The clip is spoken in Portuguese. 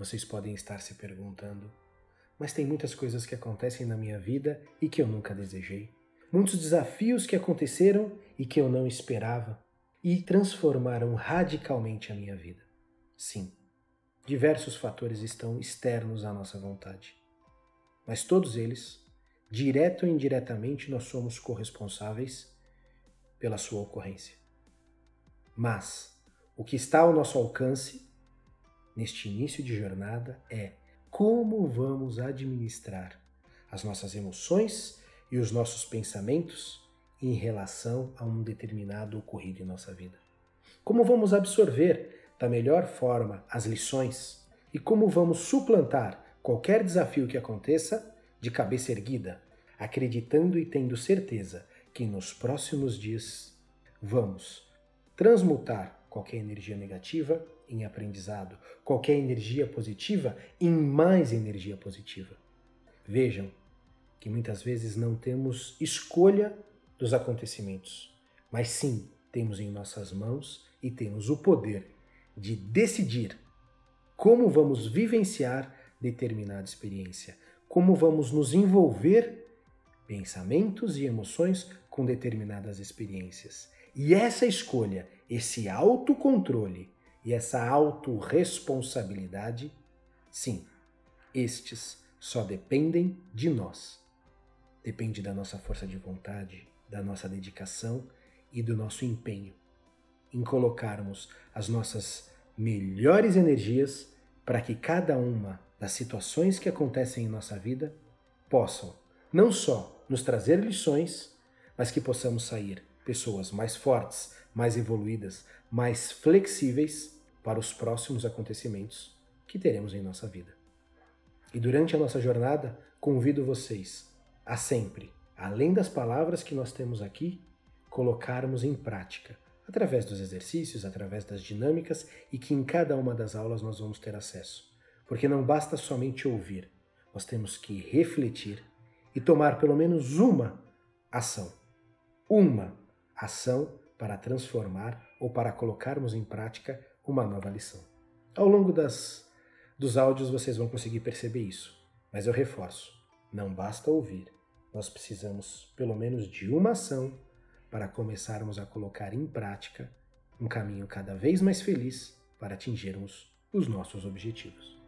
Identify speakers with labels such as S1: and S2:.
S1: Vocês podem estar se perguntando, mas tem muitas coisas que acontecem na minha vida e que eu nunca desejei. Muitos desafios que aconteceram e que eu não esperava e transformaram radicalmente a minha vida. Sim, diversos fatores estão externos à nossa vontade. Mas todos eles, direto ou indiretamente, nós somos corresponsáveis pela sua ocorrência. Mas o que está ao nosso alcance neste início de jornada é como vamos administrar as nossas emoções e os nossos pensamentos em relação a um determinado ocorrido em nossa vida. Como vamos absorver da melhor forma as lições e como vamos suplantar qualquer desafio que aconteça de cabeça erguida, acreditando e tendo certeza que nos próximos dias vamos transmutar qualquer energia negativa em aprendizado, qualquer energia positiva em mais energia positiva. Vejam que muitas vezes não temos escolha dos acontecimentos, mas sim temos em nossas mãos e temos o poder de decidir como vamos vivenciar determinada experiência, como vamos nos envolver pensamentos e emoções com determinadas experiências. E essa escolha, esse autocontrole e essa autorresponsabilidade, sim, estes só dependem de nós. Depende da nossa força de vontade, da nossa dedicação e do nosso empenho em colocarmos as nossas melhores energias para que cada uma das situações que acontecem em nossa vida possam não só nos trazer lições, mas que possamos sair pessoas mais fortes, mais evoluídas, mais flexíveis para os próximos acontecimentos que teremos em nossa vida. E durante a nossa jornada, convido vocês a sempre, além das palavras que nós temos aqui, colocarmos em prática, através dos exercícios, através das dinâmicas e que em cada uma das aulas nós vamos ter acesso. Porque não basta somente ouvir, nós temos que refletir e tomar pelo menos uma ação. Uma ação para transformar ou para colocarmos em prática uma nova lição. Ao longo das, dos áudios vocês vão conseguir perceber isso, mas eu reforço: não basta ouvir, nós precisamos pelo menos de uma ação para começarmos a colocar em prática um caminho cada vez mais feliz para atingirmos os nossos objetivos.